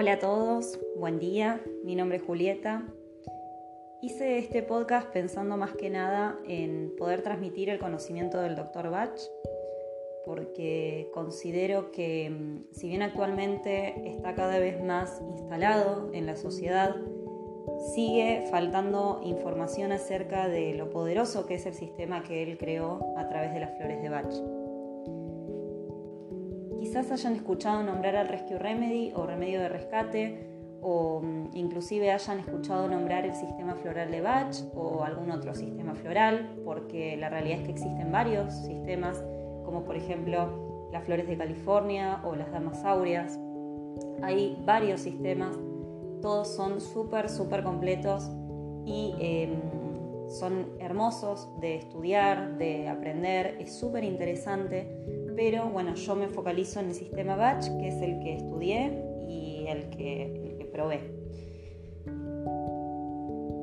Hola a todos, buen día, mi nombre es Julieta. Hice este podcast pensando más que nada en poder transmitir el conocimiento del Dr. Bach, porque considero que mm, si bien actualmente está cada vez más instalado en la sociedad, sigue faltando información acerca de lo poderoso que es el sistema que él creó a través de las flores de Bach. Quizás hayan escuchado nombrar al Rescue Remedy o remedio de rescate, o mm, inclusive hayan escuchado nombrar el sistema floral de Bach o algún otro sistema floral, porque la realidad es que existen varios sistemas, como por ejemplo las flores de California o las damas áureas. Hay varios sistemas, todos son súper, súper completos y em, son hermosos de estudiar, de aprender, es súper interesante pero bueno, yo me focalizo en el sistema Batch, que es el que estudié y el que, probé.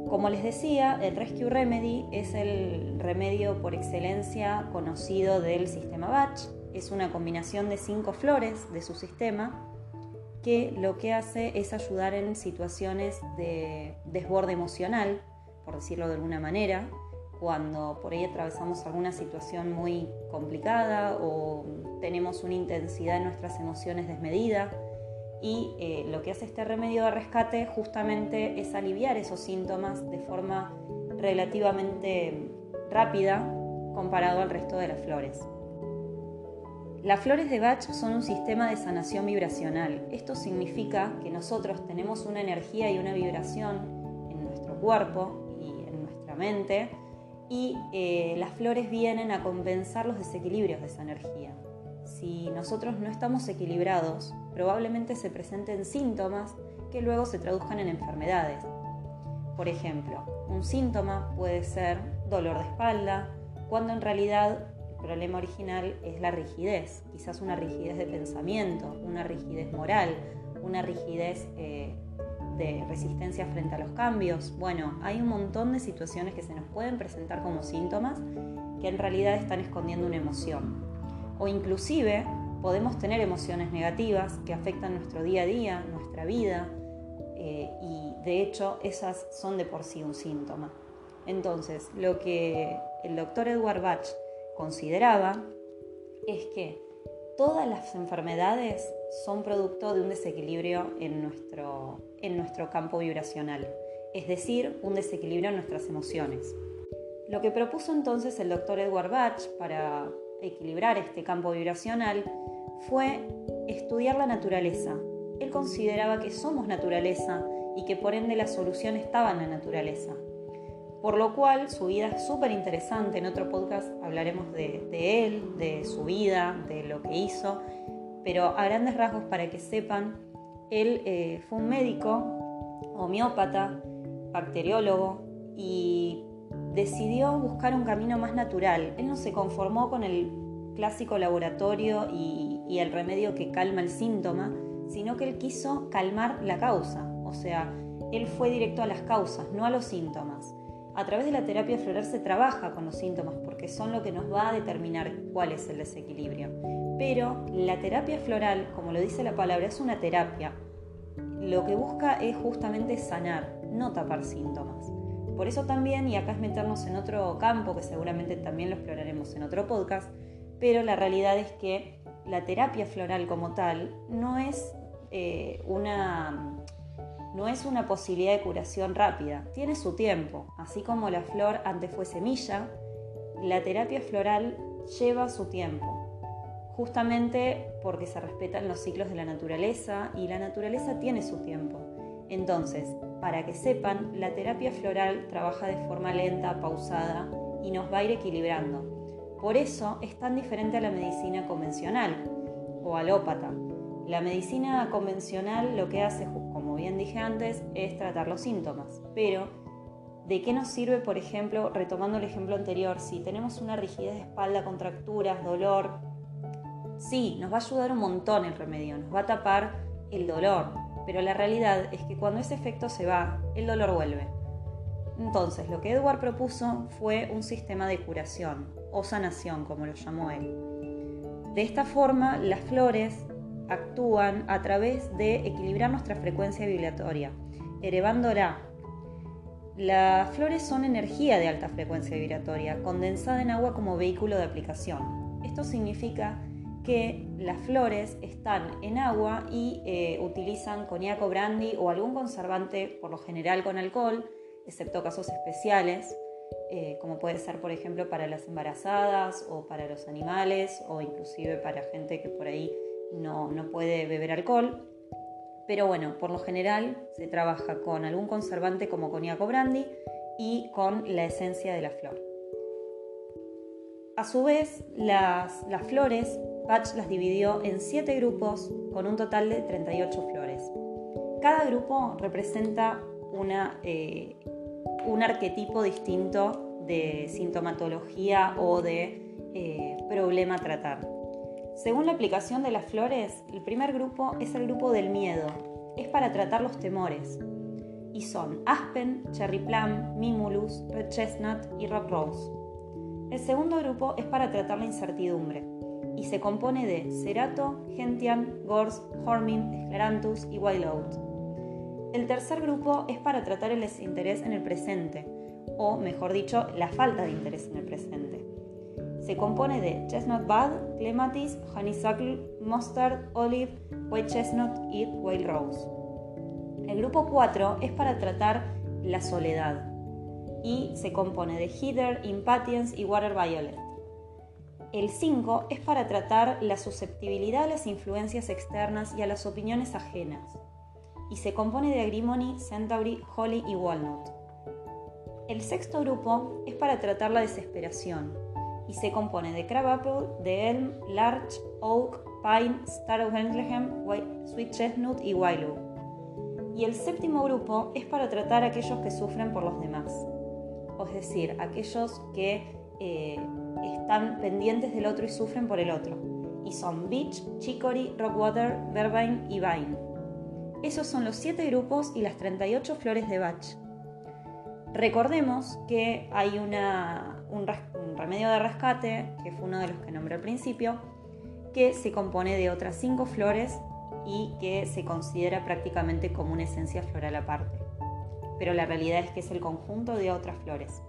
Como les decía, el Rescue Remedy es el remedio por excelencia conocido del sistema Batch. Es una combinación de cinco flores de su sistema que lo que hace es ayudar en situaciones de desborde emocional, por decirlo de alguna manera, cuando por ahí atravesamos alguna situación muy complicada o tenemos una intensidad en nuestras emociones desmedida. Y eh, lo que hace este remedio de rescate justamente es aliviar esos síntomas de forma relativamente rápida comparado al resto de las flores. Las flores de Bach son un sistema de sanación vibracional. Esto significa que nosotros tenemos una energía y una vibración en nuestro cuerpo y en nuestra mente y eh, las flores vienen a compensar los desequilibrios de esa energía. Si nosotros no estamos equilibrados, probablemente se presenten síntomas que luego se traduzcan en enfermedades. Por ejemplo, un síntoma puede ser dolor de espalda, cuando en realidad el problema original es la rigidez, quizás una rigidez de pensamiento, una rigidez moral, una rigidez eh, de resistencia frente a los cambios. Bueno, hay un montón de situaciones que se nos pueden presentar como síntomas que en realidad están escondiendo una emoción. O inclusive podemos tener emociones negativas que afectan nuestro día a día, nuestra vida, eh, y de hecho esas son de por sí un síntoma. Entonces, lo que el doctor Edward Bach consideraba es que todas las enfermedades son producto de un desequilibrio en nuestro, en nuestro campo vibracional, es decir, un desequilibrio en nuestras emociones. Lo que propuso entonces el doctor Edward Bach para equilibrar este campo vibracional fue estudiar la naturaleza. Él consideraba que somos naturaleza y que por ende la solución estaba en la naturaleza. Por lo cual su vida es súper interesante. En otro podcast hablaremos de, él, de su vida, de lo que hizo. Pero a grandes rasgos, para que sepan, él eh, fue un médico, homeópata, bacteriólogo y decidió buscar un camino más natural. Él no se conformó con el clásico laboratorio y, y el remedio que calma el síntoma, sino que él quiso calmar la causa. O sea, él fue directo a las causas, no a los síntomas. A través de la terapia floral se trabaja con los síntomas porque son lo que nos va a determinar cuál es el desequilibrio. Pero la terapia floral, como lo dice la palabra, es una terapia. Lo que busca es justamente sanar, no tapar síntomas. Por eso también, y acá es meternos en otro campo que seguramente también lo exploraremos en otro podcast, pero la realidad es que la terapia floral como tal no es eh, una no es una posibilidad de curación rápida, tiene su tiempo. Así como la flor antes fue semilla, la terapia floral lleva su tiempo, justamente porque se respetan los ciclos de la naturaleza y la naturaleza tiene su tiempo. Entonces, para que sepan, la terapia floral trabaja de forma lenta, pausada y nos va a ir equilibrando. Por eso es tan diferente a la medicina convencional o alópata. La medicina convencional lo que hace, como bien dije antes, es tratar los síntomas. Pero, ¿de qué nos sirve, por ejemplo, retomando el ejemplo anterior, si tenemos una rigidez de espalda, contracturas, dolor? Sí, nos va a ayudar un montón el remedio, nos va a tapar el dolor, pero la realidad es que cuando ese efecto se va, el dolor vuelve. Entonces, lo que Edward propuso fue un sistema de curación o sanación, como lo llamó él. De esta forma, las flores actúan a través de equilibrar nuestra frecuencia vibratoria, elevándola. Las flores son energía de alta frecuencia vibratoria, condensada en agua como vehículo de aplicación. Esto significa que las flores están en agua y eh, utilizan coñac brandy o algún conservante, por lo general con alcohol, excepto casos especiales, eh, como puede ser por ejemplo para las embarazadas o para los animales o inclusive para gente que por ahí no, no puede beber alcohol. Pero bueno, por lo general se trabaja con algún conservante como coñac brandy y con la esencia de la flor. A su vez, las, las flores Bach las dividió en siete grupos con un total de 38 flores. Cada grupo representa eh, un arquetipo distinto de sintomatología o de eh, problema a tratar. Según la aplicación de las flores, el primer grupo es el grupo del miedo. Es para tratar los temores. Y son Aspen, Cherry Plum, Mimulus, Red Chestnut y Rock Rose. El segundo grupo es para tratar la incertidumbre y se compone de Cerato, Gentian, Gors, Hormin, Escleranthus y Wild El tercer grupo es para tratar el desinterés en el presente, o mejor dicho, la falta de interés en el presente. Se compone de Chestnut Bud, Clematis, Honeysuckle, Mustard, Olive, White Chestnut y Wild Rose. El grupo 4 es para tratar la soledad y se compone de Heather, Impatience y Water Violet. El 5 es para tratar la susceptibilidad a las influencias externas y a las opiniones ajenas, y se compone de Agrimony, Centauri, Holly y Walnut. El sexto grupo es para tratar la desesperación, y se compone de Crabapple, de Elm, Larch, Oak, Pine, Star of Bethlehem, Sweet Chestnut y Willow. Y el séptimo grupo es para tratar aquellos que sufren por los demás, es decir, aquellos que eh, están pendientes del otro y sufren por el otro. Y son Beach, Chicory, Rockwater, Vervine y Vine. Esos son los 7 grupos y las 38 flores de Bach. Recordemos que hay un, un remedio de rescate, que fue uno de los que nombré al principio, que se compone de otras 5 flores y que se considera prácticamente como una esencia floral aparte. Pero la realidad es que es el conjunto de otras flores.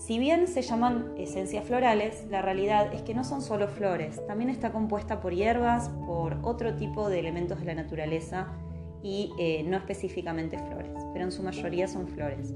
Si bien se llaman esencias florales, la realidad es que no son solo flores, también está compuesta por hierbas, por otro tipo de elementos de la naturaleza y eh, no específicamente flores, pero en su mayoría son flores.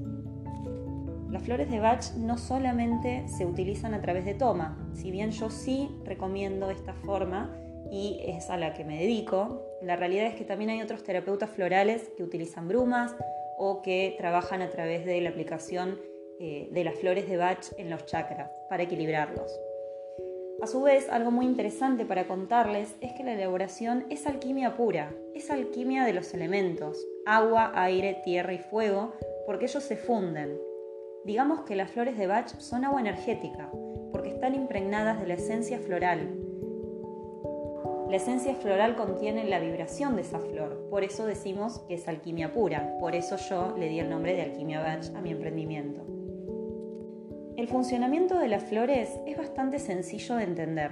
Las flores de Bach no solamente se utilizan a través de toma, si bien yo sí recomiendo esta forma y es a la que me dedico, la realidad es que también hay otros terapeutas florales que utilizan brumas o que trabajan a través de la aplicación eh, de las flores de Bach en los chakras para equilibrarlos. A su vez, algo muy interesante para contarles es que la elaboración es alquimia pura, es alquimia de los elementos, agua, aire, tierra y fuego, porque ellos se funden. Digamos que las flores de Bach son agua energética, porque están impregnadas de la esencia floral. La esencia floral contiene la vibración de esa flor, por eso decimos que es alquimia pura, por eso yo le di el nombre de alquimia Bach a mi emprendimiento. El funcionamiento de las flores es bastante sencillo de entender.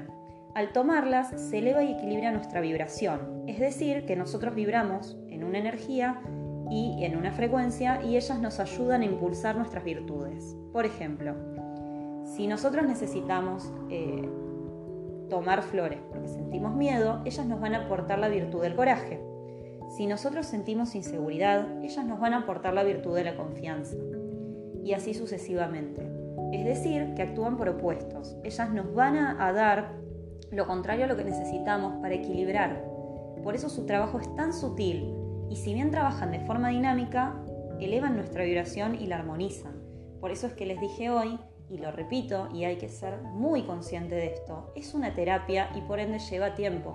Al tomarlas se eleva y equilibra nuestra vibración, es decir, que nosotros vibramos en una energía y en una frecuencia y ellas nos ayudan a impulsar nuestras virtudes. Por ejemplo, si nosotros necesitamos eh, tomar flores porque sentimos miedo, ellas nos van a aportar la virtud del coraje. Si nosotros sentimos inseguridad, ellas nos van a aportar la virtud de la confianza. Y así sucesivamente. Es decir, que actúan por opuestos. Ellas nos van a, dar lo contrario a lo que necesitamos para equilibrar. Por eso su trabajo es tan sutil y si bien trabajan de forma dinámica, elevan nuestra vibración y la armonizan. Por eso es que les dije hoy, y lo repito, y hay que ser muy consciente de esto, es una terapia y por ende lleva tiempo.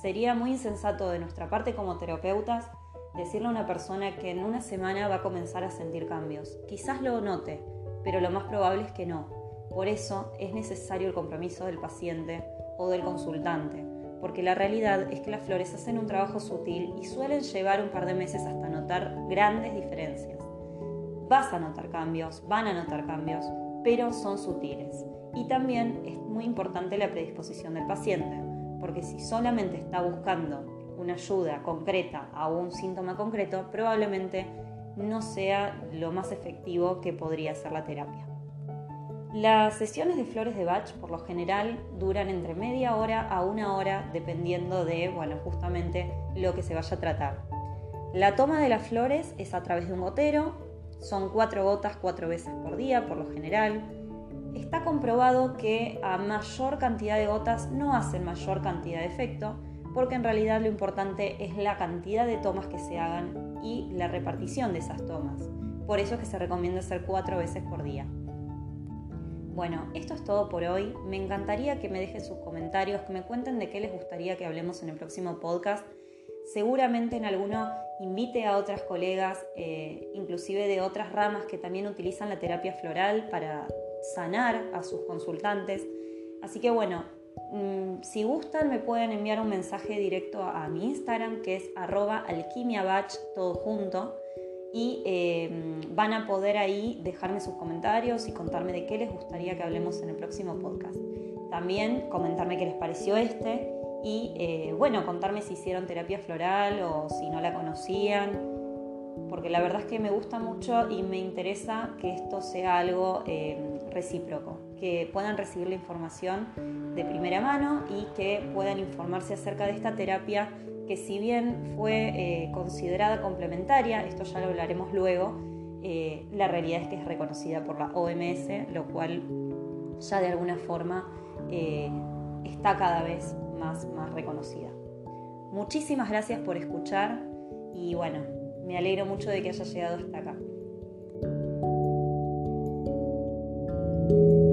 Sería muy insensato de nuestra parte como terapeutas decirle a una persona que en una semana va a comenzar a sentir cambios. Quizás lo note, pero lo más probable es que no. Por eso es necesario el compromiso del paciente o del consultante, porque la realidad es que las flores hacen un trabajo sutil y suelen llevar un par de meses hasta notar grandes diferencias. Vas a notar cambios, van a notar cambios, pero son sutiles. Y también es muy importante la predisposición del paciente, porque si solamente está buscando una ayuda concreta a un síntoma concreto, probablemente no sea lo más efectivo que podría ser la terapia. Las sesiones de flores de Bach por lo general duran entre media hora a una hora dependiendo de, bueno, justamente lo que se vaya a tratar. La toma de las flores es a través de un gotero, son cuatro gotas cuatro veces por día por lo general. Está comprobado que a mayor cantidad de gotas no hacen mayor cantidad de efecto, porque en realidad lo importante es la cantidad de tomas que se hagan y la repartición de esas tomas. Por eso es que se recomienda hacer cuatro veces por día. Bueno, esto es todo por hoy. Me encantaría que me dejen sus comentarios, que me cuenten de qué les gustaría que hablemos en el próximo podcast. Seguramente en alguno invite a otras colegas, eh, inclusive de otras ramas que también utilizan la terapia floral para sanar a sus consultantes. Así que bueno, si gustan me pueden enviar un mensaje directo a, mi Instagram que es arroba alquimiabatch todo junto y em, van a poder ahí dejarme sus comentarios y contarme de qué les gustaría que hablemos en el próximo podcast. También comentarme qué les pareció este y eh, bueno, contarme si hicieron terapia floral o si no la conocían, porque la verdad es que me gusta mucho y me interesa que esto sea algo em, recíproco, que puedan recibir la información de primera mano y que puedan informarse acerca de esta terapia que si bien fue eh, considerada complementaria, esto ya lo hablaremos luego, eh, la realidad es que es reconocida por la OMS, lo cual ya de alguna forma eh, está cada vez más, más reconocida. Muchísimas gracias por escuchar y bueno, me alegro mucho de que haya llegado hasta acá. Thank you.